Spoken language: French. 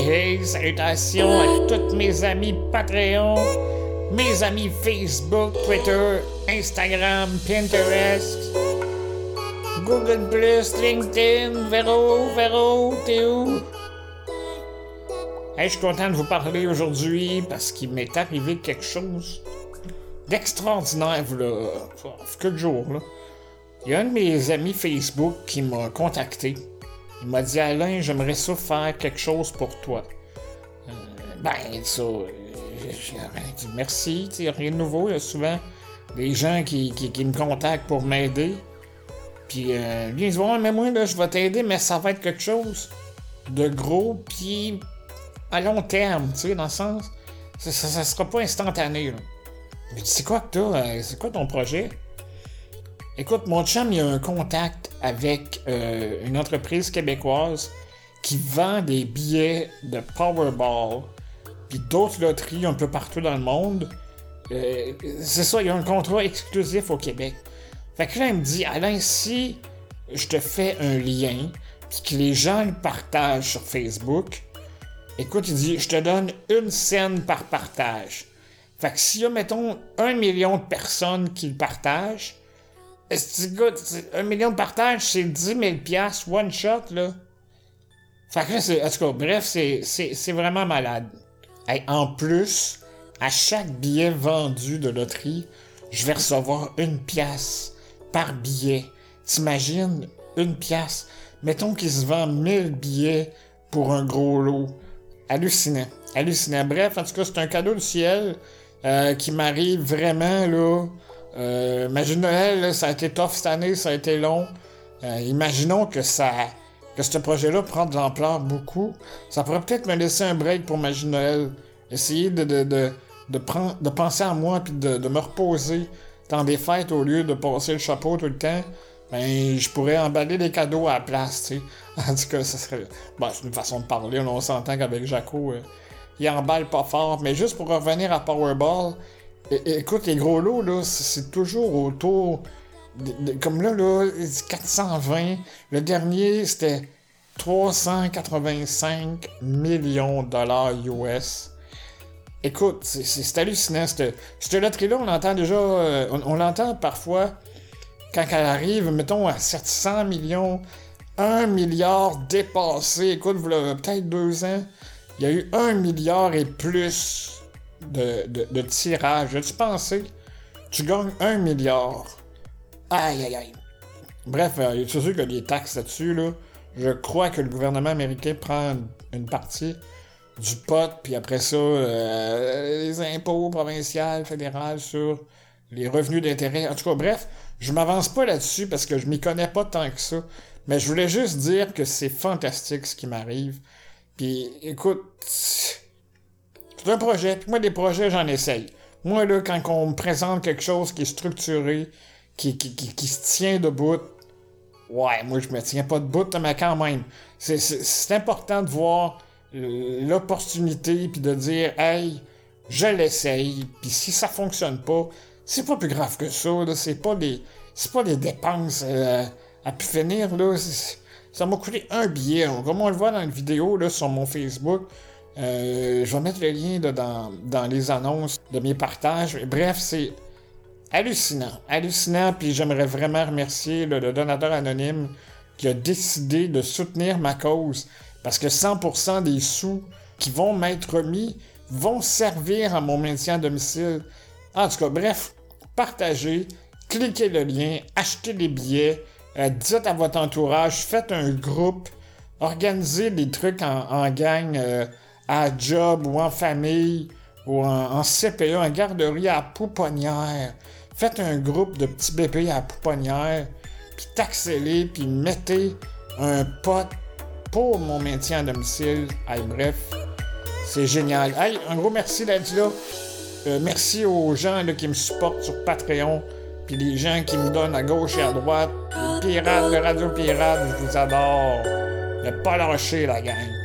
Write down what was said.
Hey, salutations à tous mes amis Patreon, mes amis Facebook, Twitter, Instagram, Pinterest, Google+, LinkedIn, Vero, Vero, t'es où? Hey, je suis content de vous parler aujourd'hui parce qu'il m'est arrivé quelque chose d'extraordinaire, là, quelques jours, là. Il y a un de mes amis Facebook qui m'a contacté. Il m'a dit Alain, j'aimerais ça faire quelque chose pour toi. Euh, ben, ça, euh, j'ai dit merci, il n'y a rien de nouveau. Il y a souvent des gens qui, me contactent pour m'aider. Puis, euh, lui, il dit Ouais, mais moi, là, je vais t'aider, mais ça va être quelque chose de gros, puis à long terme, tu sais, dans le sens. Ça, ça, sera pas instantané, là. Mais c'est quoi que t'as euh, C'est quoi ton projet? Écoute, mon chum, il a un contact avec euh, une entreprise québécoise qui vend des billets de Powerball puis d'autres loteries un peu partout dans le monde. Euh, c'est ça, il y a un contrat exclusif au Québec. Fait que là, il me dit, Alain, si je te fais un lien, puis que les gens le partagent sur Facebook, écoute, il dit, je te donne une scène par partage. Fait que s'il y a, mettons, un million de personnes qui le partagent, un million de partages, c'est 10 000 piastres, one shot, là. Fait que c'est, en tout cas, bref, c'est vraiment malade. en plus, à chaque billet vendu de loterie, je vais recevoir une pièce par billet. T'imagines, une pièce. Mettons qu'il se vend 1000 billets pour un gros lot. Hallucinant. Hallucinant. Bref, en tout cas, c'est un cadeau du ciel euh, qui m'arrive vraiment, là, euh, Magie Noël, ça a été tough cette année, ça a été long. Euh, imaginons que ça que ce projet-là prend de l'ampleur beaucoup. Ça pourrait peut-être me laisser un break pour Magie Noël. Essayer de, de, penser à moi puis de, de me reposer dans des fêtes au lieu de passer le chapeau tout le temps. Ben, je pourrais emballer des cadeaux à la place, tu sais. En tout cas, ça serait. Bon, c'est une façon de parler. On s'entend qu'avec Jaco, euh, il emballe pas fort. Mais juste pour revenir à Powerball, écoute, les gros lots, là, c'est toujours autour. comme là, là, 420. Le dernier, c'était 385 millions de dollars US. Écoute, c'est hallucinant. Cette loterie-là, on l'entend déjà. Euh, on, l'entend parfois quand elle arrive, mettons, à 700 millions, 1 milliard dépassé. Écoute, peut-être deux ans, il y a eu 1 milliard et plus de, tirage. As-tu pensé? Tu gagnes un milliard. Aïe, aïe, aïe. Bref, euh, c'est sûr qu'il y a des taxes là-dessus, là. Je crois que le gouvernement américain prend une partie du pot, puis après ça, euh, les impôts provinciaux, fédéraux sur les revenus d'intérêt. En tout cas, bref, je m'avance pas là-dessus parce que je m'y connais pas tant que ça. Mais je voulais juste dire que c'est fantastique ce qui m'arrive. Puis écoute, un projet. Puis moi, des projets, j'en essaye. Moi, là, quand on me présente quelque chose qui est structuré, qui, qui, qui, se tient debout, ouais, moi, je me tiens pas debout, mais quand même. C'est important de voir l'opportunité, puis de dire, hey, je l'essaye, puis si ça fonctionne pas, c'est pas plus grave que ça. C'est pas des, pas des dépenses euh, à pu finir, là. Ça m'a coûté un billet. Comme on le voit dans la vidéo, là, sur mon Facebook, euh, je vais mettre le lien dans, les annonces de mes partages. Bref, c'est hallucinant. Hallucinant, puis j'aimerais vraiment remercier le, donateur anonyme qui a décidé de soutenir ma cause. Parce que 100% des sous qui vont m'être remis vont servir à mon maintien à domicile. En tout cas, bref, partagez, cliquez le lien, achetez les billets, euh, dites à votre entourage, faites un groupe, organisez des trucs en, gang. Euh, à job ou en famille ou en, CPE, en garderie à pouponnière. Faites un groupe de petits bébés à pouponnière, puis taxez-les, puis mettez un pote pour mon maintien à domicile. bref, c'est génial. Hey, un gros merci d'être là. Euh, merci aux gens qui me supportent sur Patreon, puis les gens qui me donnent à gauche et à droite. Pirates de Radio Pirate, je vous adore. Ne pas lâcher la gang.